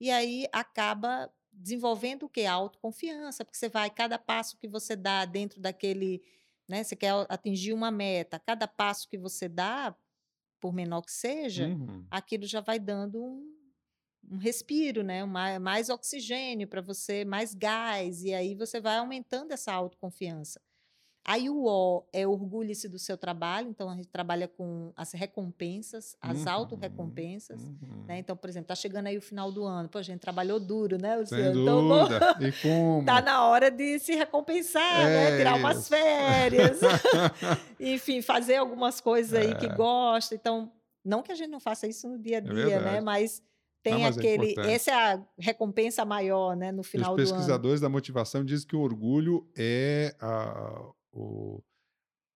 Speaker 2: e aí acaba desenvolvendo o que? A autoconfiança, porque você vai, cada passo que você dá dentro daquele, né? Você quer atingir uma meta, cada passo que você dá, por menor que seja, uhum. aquilo já vai dando um, um respiro, né? Uma, mais oxigênio para você, mais gás, e aí você vai aumentando essa autoconfiança. Aí o O é orgulhe-se do seu trabalho, então a gente trabalha com as recompensas, as uhum, auto-recompensas. Uhum. Né? Então, por exemplo, está chegando aí o final do ano, pô, a gente trabalhou duro, né,
Speaker 1: Luciano? Sem então, dúvida. E como?
Speaker 2: Tá na hora de se recompensar, né? é né? Tirar isso. umas férias. Enfim, fazer algumas coisas aí é. que gosta. Então, não que a gente não faça isso no dia a é dia, é né? Mas tem não, é aquele. É essa é a recompensa maior, né? No final do ano.
Speaker 1: Os pesquisadores da motivação dizem que o orgulho é a, o,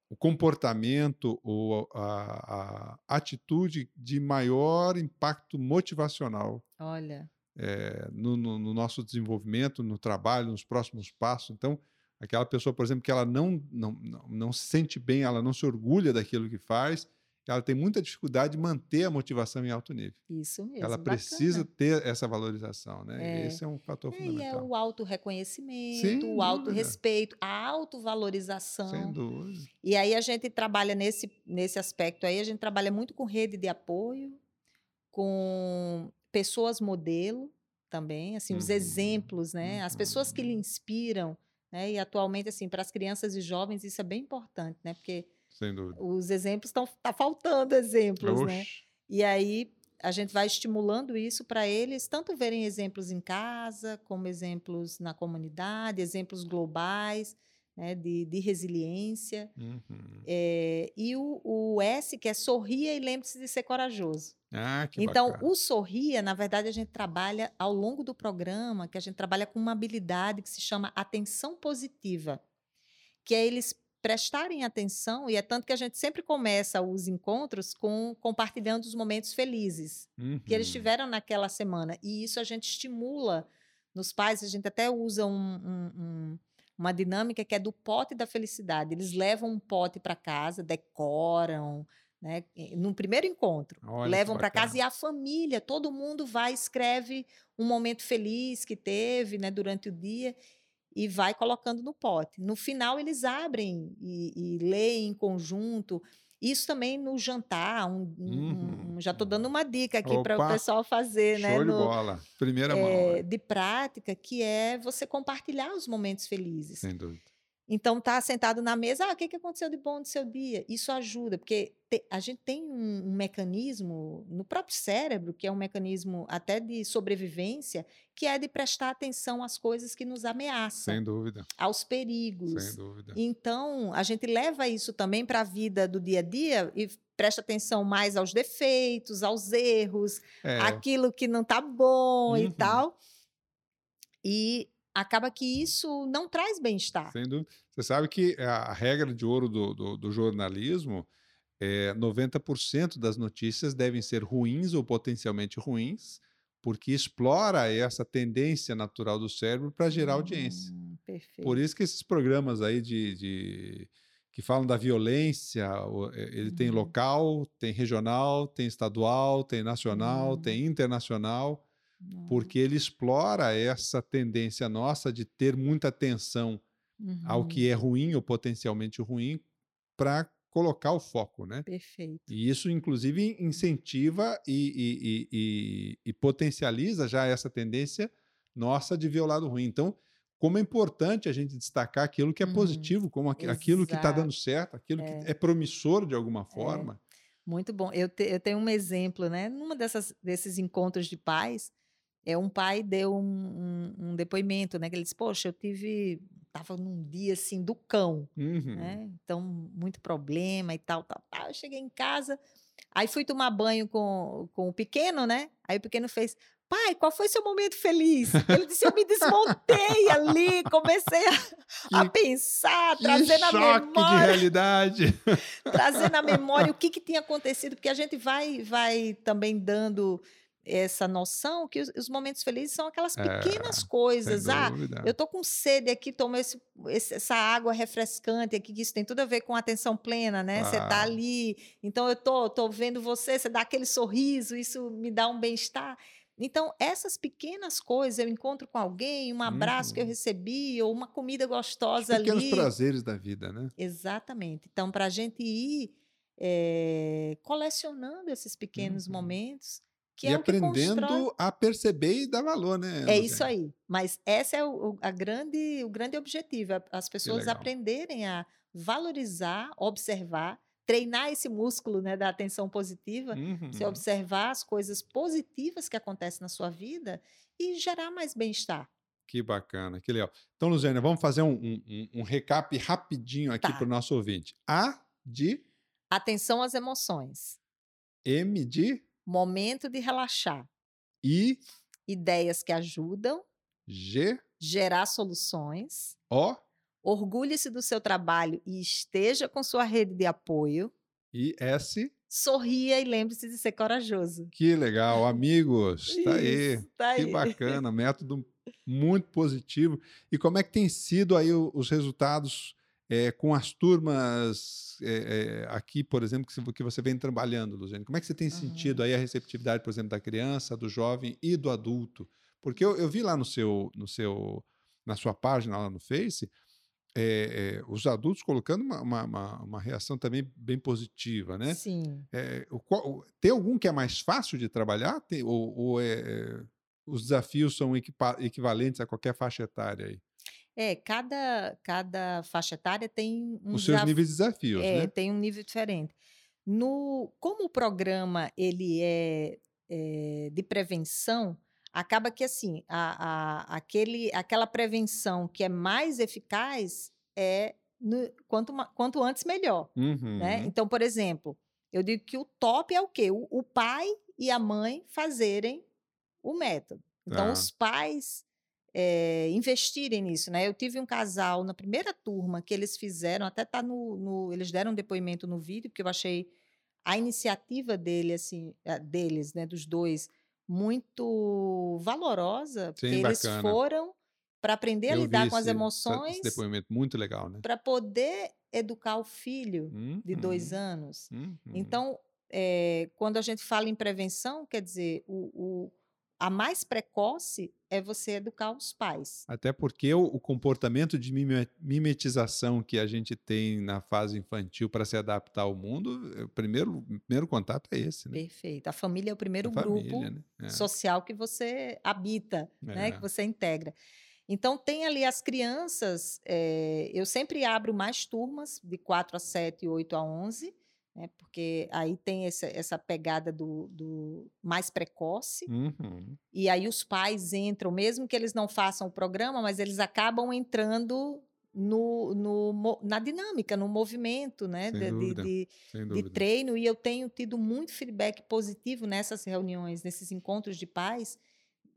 Speaker 1: o comportamento ou a, a, atitude de maior impacto motivacional.
Speaker 2: Olha.
Speaker 1: É, no, no, no, nosso desenvolvimento, no trabalho, nos próximos passos. Então, aquela pessoa, por exemplo, que ela não, não, não, não se sente bem, ela não se orgulha daquilo que faz, ela tem muita dificuldade de manter a motivação em alto nível.
Speaker 2: Isso mesmo.
Speaker 1: Ela bacana. precisa ter essa valorização, né? É. Esse é um fator fundamental.
Speaker 2: E é o auto-reconhecimento, o auto-respeito, a autovalorização.
Speaker 1: Sem dúvida.
Speaker 2: E aí a gente trabalha nesse, nesse aspecto aí, a gente trabalha muito com rede de apoio, com pessoas modelo também, assim, uhum. os exemplos, né? As pessoas que lhe uhum. inspiram, né? E atualmente, assim, para as crianças e jovens, isso é bem importante, né? Porque
Speaker 1: sem dúvida.
Speaker 2: Os exemplos estão. Tá faltando exemplos, né? Oxe. né? E aí a gente vai estimulando isso para eles tanto verem exemplos em casa, como exemplos na comunidade, exemplos globais. Né, de, de, resiliência. Uhum. É, e o, o, S, que é sorria e lembre-se de ser corajoso.
Speaker 1: Ah, que
Speaker 2: então,
Speaker 1: bacana.
Speaker 2: o sorria, na verdade, a gente trabalha ao longo do programa, que a gente trabalha com uma habilidade que se chama atenção positiva, que é eles prestarem atenção, e é tanto que a gente sempre começa os encontros com compartilhando os momentos felizes uhum. que eles uhum. tiveram naquela semana. E isso a gente estimula nos pais, a gente até usa um, um, um, uma dinâmica que é do pote da felicidade. Eles levam um pote para casa, decoram, né? No primeiro encontro, Olha levam para casa e a família, todo mundo vai escreve um momento feliz que teve, né, durante o dia e vai colocando no pote. No final eles abrem e, e leem em conjunto. Isso também no jantar, um, uhum. um, já estou dando uma dica aqui para o pessoal fazer,
Speaker 1: Show
Speaker 2: né?
Speaker 1: Show de bola. Primeira é, mão.
Speaker 2: Né? De prática, que é você compartilhar os momentos felizes.
Speaker 1: Sem dúvida.
Speaker 2: Então, tá sentado na mesa, ah, o que, que aconteceu de bom no seu dia? Isso ajuda, porque te, a gente tem um, um, mecanismo no próprio cérebro, que é um mecanismo até de sobrevivência, que é de prestar atenção às coisas que nos ameaçam.
Speaker 1: Sem dúvida.
Speaker 2: Aos perigos.
Speaker 1: Sem dúvida.
Speaker 2: Então, a gente leva isso também para a vida do dia a dia e presta atenção mais aos defeitos, aos erros, é. aquilo que não está bom uhum. e tal. E acaba que isso não traz bem-estar.
Speaker 1: Sem dúvida. Você sabe que a regra de ouro do, do, do jornalismo é 90% das notícias devem ser ruins ou potencialmente ruins, porque explora essa tendência natural do cérebro para gerar hum, audiência.
Speaker 2: Perfeito.
Speaker 1: Por isso que esses programas aí de, de que falam da violência, ele uhum. tem local, tem regional, tem estadual, tem nacional, uhum. tem internacional porque ele explora essa tendência nossa de ter muita atenção uhum. ao que é uhum. ruim ou potencialmente ruim para colocar o foco, né?
Speaker 2: Perfeito.
Speaker 1: E isso, inclusive, incentiva e, e, e, e, potencializa já essa tendência nossa de ver o lado ruim. Então, como é importante a gente destacar aquilo que é uhum. positivo, como aquilo Exato. que está dando certo, aquilo é. que é promissor de alguma é. forma.
Speaker 2: É. Muito bom. Eu, te, eu tenho um exemplo, né? Numa dessas, desses encontros de pais, é um pai deu um, um, um, depoimento, né? Que ele disse, poxa, eu tive, tava num dia assim do cão, uhum. né? Então muito problema e tal, tal, tal. Eu cheguei em casa, aí fui tomar banho com, com o pequeno, né? Aí o pequeno fez, pai, qual foi seu momento feliz? Ele disse, eu me desmontei ali, comecei a, a pensar, trazer na memória.
Speaker 1: de realidade.
Speaker 2: trazer na memória o que, que tinha acontecido, porque a gente vai, vai também dando essa noção que os, os, momentos felizes são aquelas pequenas é, coisas. Ah, eu tô com sede aqui, tomo esse, esse, essa água refrescante aqui, que isso tem tudo a ver com atenção plena, né? Você tá ali, então eu tô, tô vendo você, você dá aquele sorriso, isso me dá um bem-estar. Então, essas pequenas coisas, eu encontro com alguém, um abraço uhum. que eu uhum. recebi, ou uma comida gostosa
Speaker 1: Os pequenos
Speaker 2: ali.
Speaker 1: Pequenos prazeres da vida, né?
Speaker 2: Exatamente. Então, para a gente ir é, colecionando esses pequenos uhum. momentos, que
Speaker 1: e
Speaker 2: é
Speaker 1: aprendendo
Speaker 2: constrói...
Speaker 1: a perceber e dar valor, né?
Speaker 2: É isso aí. Mas esse é o, a grande, o grande objetivo, as pessoas aprenderem a valorizar, observar, treinar esse músculo né, da atenção positiva, uhum. você observar as coisas positivas que acontecem na sua vida e gerar mais bem-estar.
Speaker 1: Que bacana, que legal. Então, Luziana, vamos fazer um, um, um recap rapidinho aqui tá. para o nosso ouvinte. A de...
Speaker 2: Atenção às emoções.
Speaker 1: M de...
Speaker 2: Momento de relaxar.
Speaker 1: I.
Speaker 2: Ideias que ajudam.
Speaker 1: G.
Speaker 2: Gerar soluções.
Speaker 1: O.
Speaker 2: Orgulhe-se do seu trabalho e esteja com sua rede de apoio.
Speaker 1: E S.
Speaker 2: Sorria e lembre-se de ser corajoso.
Speaker 1: Que legal, amigos. Tá aí. Tá que aí. bacana, método muito positivo. E como é que tem sido aí os resultados é, com as turmas é, aqui, por exemplo, que, que você vem trabalhando, Luziane? Como é que você tem uhum. sentido aí a receptividade, por exemplo, da criança, do jovem e do adulto? Porque eu, eu vi lá no seu, no seu, na sua página lá no Face, é, é, os adultos colocando uma, uma, uma, reação também bem positiva, né?
Speaker 2: Sim.
Speaker 1: É, o, tem algum que é mais fácil de trabalhar? Tem, ou, ou é, os desafios são equivalentes a qualquer faixa etária aí?
Speaker 2: É, cada, cada faixa etária tem
Speaker 1: um Os seus níveis de desafios,
Speaker 2: é,
Speaker 1: né?
Speaker 2: tem um nível diferente. No, como o programa ele é, é de prevenção, acaba que assim, a, a, aquele, aquela prevenção que é mais eficaz é no, quanto, quanto antes melhor. Né? Uhum. Né? Então, por exemplo, eu digo que o top é o quê? O, o pai e a mãe fazerem o método. Então, tá. os pais é, investirem nisso, né? Eu tive um casal na primeira turma que eles fizeram, até tá no, no, eles deram um depoimento no vídeo, porque eu achei a iniciativa dele, assim, deles, né, dos dois, muito valorosa, porque Sim, eles foram para aprender eu a lidar com as emoções. Esse
Speaker 1: depoimento muito legal, né?
Speaker 2: Para poder educar o filho uhum. de dois uhum. anos. Uhum. Então, é, quando a gente fala em prevenção, quer dizer, o, o a mais precoce é você educar os pais.
Speaker 1: Até porque o, o, comportamento de mimetização que a gente tem na fase infantil para se adaptar ao mundo, eh, o primeiro, primeiro contato é esse. Né?
Speaker 2: Perfeito. A família é o primeiro a grupo família, né? é. social que você habita, é. né? que você integra. Então, tem ali as crianças, é, eu sempre abro mais turmas, de 4 a 7, 8 a 11, né? Porque aí tem essa, essa pegada do, do mais precoce. Uhum. E aí os pais entram, mesmo que eles não façam o programa, mas eles acabam entrando no, no, na dinâmica, no movimento né? de, dúvida, de, de, de, treino. E eu tenho tido muito feedback positivo nessas reuniões, nesses encontros de pais,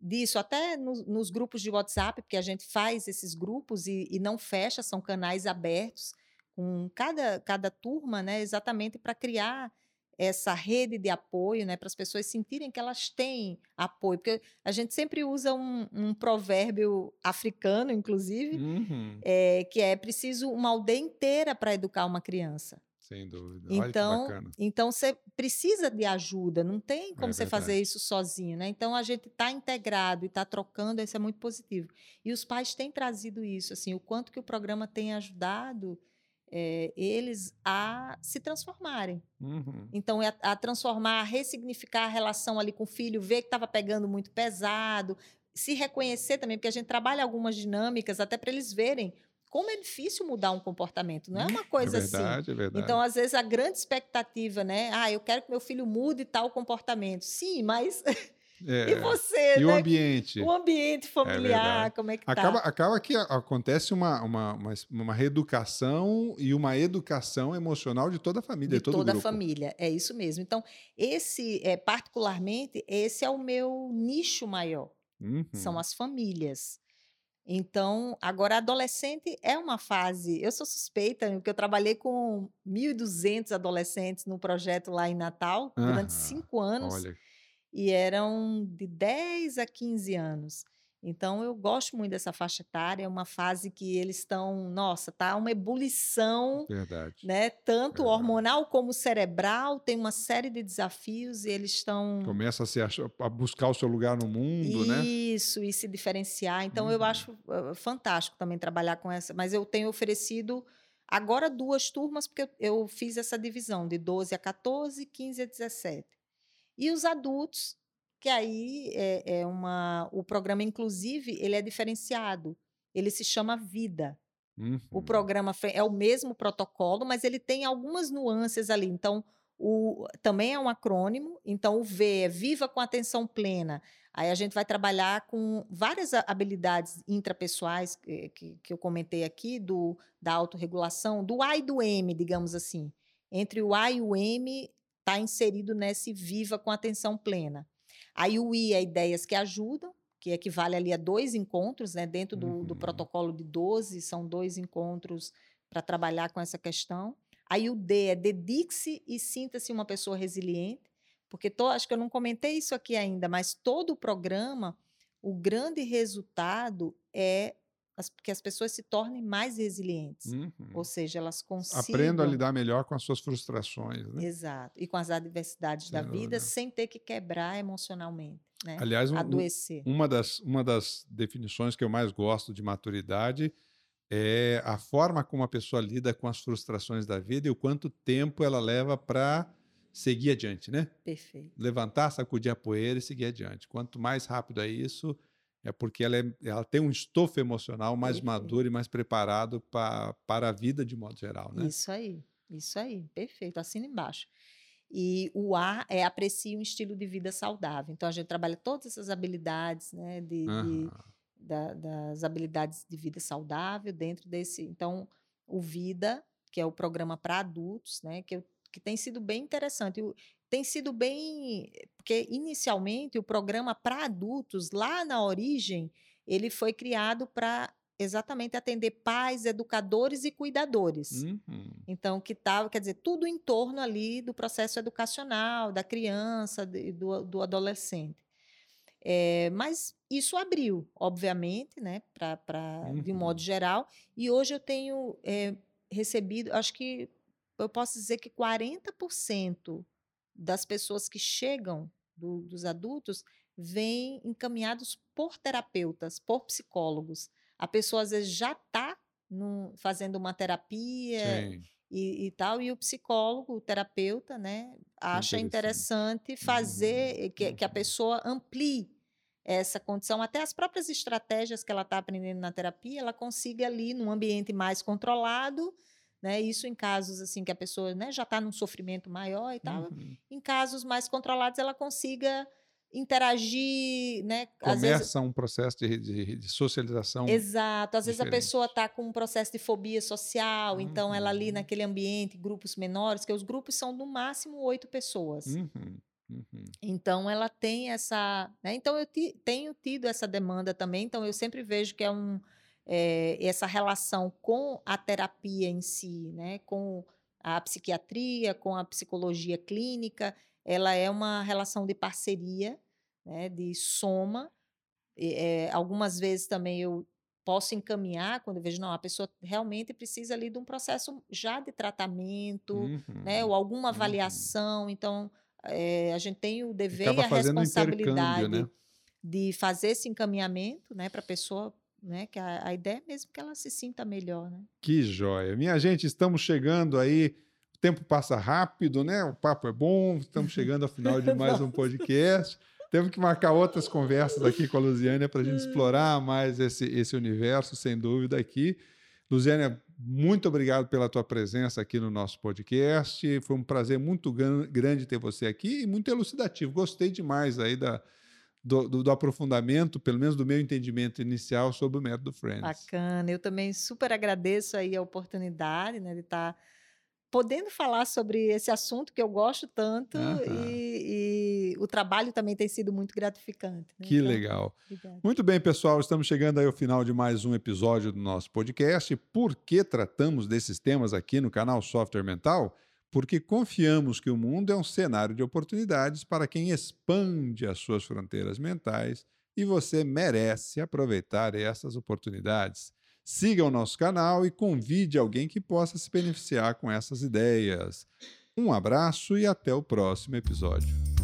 Speaker 2: disso, até no, nos grupos de WhatsApp, porque a gente faz esses grupos e, e não fecha, são canais abertos com cada, cada turma, né, exatamente para criar essa rede de apoio, né, para as pessoas sentirem que elas têm apoio, porque a gente sempre usa um, um provérbio africano, inclusive, uhum. é, que é preciso uma aldeia inteira para educar uma criança.
Speaker 1: Sem dúvida.
Speaker 2: Então, então você precisa de ajuda, não tem como é você fazer isso sozinho, né? Então a gente está integrado e está trocando, isso é muito positivo. E os pais têm trazido isso, assim, o quanto que o programa tem ajudado é, eles a se transformarem. Uhum. Então, é a, a, transformar, a ressignificar a relação ali com o filho, ver que estava pegando muito pesado, se reconhecer também, porque a gente trabalha algumas dinâmicas até para eles verem como é difícil mudar um comportamento, não é uma hum, coisa é
Speaker 1: verdade,
Speaker 2: assim.
Speaker 1: É verdade.
Speaker 2: Então, às vezes, a grande expectativa, né? Ah, eu quero que meu filho mude tal comportamento. Sim, mas É. E você,
Speaker 1: e
Speaker 2: né?
Speaker 1: o ambiente?
Speaker 2: O ambiente é familiar, é como é que
Speaker 1: acaba, tá? Acaba que acontece uma, uma, uma, uma, reeducação e uma educação emocional de toda a família, de,
Speaker 2: de toda a família, é isso mesmo. Então, esse, é, particularmente, esse é o meu nicho maior, uhum. são as famílias. Então, agora, adolescente é uma fase. Eu sou suspeita, porque eu trabalhei com 1.200 adolescentes no projeto lá em Natal durante cinco anos. Olha e eram de 10 a 15 anos. Então eu gosto muito dessa faixa etária, é uma fase que eles estão, nossa, tá uma ebulição,
Speaker 1: Verdade.
Speaker 2: né? Tanto Verdade. hormonal como cerebral, tem uma série de desafios e eles estão
Speaker 1: começa a se achar, a buscar o seu lugar no mundo, Isso,
Speaker 2: né? Isso e se diferenciar. Então uhum. eu acho uh, fantástico também trabalhar com essa, mas eu tenho oferecido agora duas turmas porque eu fiz essa divisão de 12 a 14, 15 a 17. E os adultos, que aí é, é uma. O programa, inclusive, ele é diferenciado. Ele se chama Vida. Uhum. O programa é o mesmo protocolo, mas ele tem algumas nuances ali. Então, o, também é um acrônimo. Então, o V é Viva com Atenção Plena. Aí a gente vai trabalhar com várias habilidades intrapessoais que, que, que eu comentei aqui, do, da autorregulação, do A e do M, digamos assim. Entre o A e o M, está inserido nesse viva com atenção plena. Aí o I é ideias que ajudam, que equivale ali a dois encontros, né? Dentro do, uhum. do protocolo de 12, são dois encontros para trabalhar com essa questão. Aí o D é dedique-se e sinta-se uma pessoa resiliente, porque tô, acho que eu não comentei isso aqui ainda, mas todo o programa, o grande resultado é as, que as pessoas se tornem mais resilientes. Uhum. Ou seja, elas consigam.
Speaker 1: Aprendam a lidar melhor com as suas frustrações. Né?
Speaker 2: Exato. E com as adversidades sem da vida, sem ter que quebrar emocionalmente. Né?
Speaker 1: Aliás, um, adoecer. uma, das, uma das definições que eu mais gosto de maturidade é a forma como a pessoa lida com as frustrações da vida e o quanto tempo ela leva para seguir adiante, né?
Speaker 2: Perfeito.
Speaker 1: Levantar, sacudir a poeira e seguir adiante. Quanto mais rápido é isso, é porque ela, é, ela tem um estofo emocional mais perfeito. maduro e mais preparado pra, para a vida de modo geral, né?
Speaker 2: Isso aí, isso aí, perfeito, assina embaixo. E o A é aprecie um estilo de vida saudável. Então a gente trabalha todas essas habilidades, né, de, de da, das habilidades de vida saudável dentro desse. Então o Vida, que é o programa para adultos, né, que, eu, que tem sido bem interessante tem sido bem. Porque, inicialmente, o programa para adultos, lá na origem, ele foi criado para exatamente atender pais, educadores e cuidadores. Uhum. Então, que tal, quer dizer, tudo em torno ali do processo educacional, da criança, do, do adolescente. É, mas isso abriu, obviamente, né, pra, pra, uhum. de um modo uhum. geral, e hoje eu tenho é, recebido, acho que eu posso dizer que 40% das pessoas que chegam, do, dos adultos, vêm encaminhados por terapeutas, por psicólogos. A pessoa às vezes já está fazendo uma terapia e, e, tal, e o psicólogo, o terapeuta, né, acha interessante, interessante fazer uhum. que, que a uhum. pessoa amplie essa condição, até as próprias estratégias que ela está aprendendo na terapia, ela consiga ali num ambiente mais controlado, né? Isso em casos assim que a pessoa né, já está num sofrimento maior e tal. Uhum. Em casos mais controlados, ela consiga interagir, né?
Speaker 1: Começa vezes... um processo de, de, de, socialização.
Speaker 2: Exato. Às diferente. vezes a pessoa está com um processo de fobia social, uhum. então ela ali uhum. naquele ambiente, grupos menores, que os grupos são no máximo oito pessoas. Uhum. Uhum. Então ela tem essa, né? Então eu tenho tido essa demanda também. Então eu sempre vejo que é um é, essa relação com a terapia em si, né? Com a psiquiatria, com a psicologia clínica, ela é uma relação de parceria né, de soma. É, algumas vezes também eu posso encaminhar quando eu vejo, não, a pessoa realmente precisa ali de um processo já de tratamento, uhum, né, ou alguma uhum. avaliação. Uhum. Então, é, a gente tem o dever Acaba e a responsabilidade né? de fazer esse encaminhamento né, para a pessoa. Né, que a, a ideia é mesmo que ela se sinta melhor. Né?
Speaker 1: Que joia. Minha gente, estamos chegando aí o tempo passa rápido, né? O papo é bom, estamos chegando ao final de mais um podcast. Temos que marcar outras conversas aqui com a Luziânia para a gente explorar mais esse, esse universo, sem dúvida, aqui. Luziânia, muito obrigado pela tua presença aqui no nosso podcast. Foi um prazer muito grande ter você aqui e muito elucidativo. Gostei demais aí da, do, do, do, aprofundamento, pelo menos do meu entendimento inicial sobre o método Friends.
Speaker 2: Bacana. Eu também super agradeço aí a oportunidade né, de estar tá podendo falar sobre esse assunto que eu gosto tanto uhum. e, e, o trabalho também tem sido muito gratificante.
Speaker 1: Né? Que então, legal. Obrigada. Muito bem, pessoal, estamos chegando aí ao final de mais um episódio do nosso podcast. Por que tratamos desses temas aqui no canal Software Mental? Porque confiamos que o mundo é um cenário de oportunidades para quem expande as suas fronteiras mentais e você merece aproveitar essas oportunidades. Siga o nosso canal e convide alguém que possa se beneficiar com essas ideias. Um abraço e até o próximo episódio.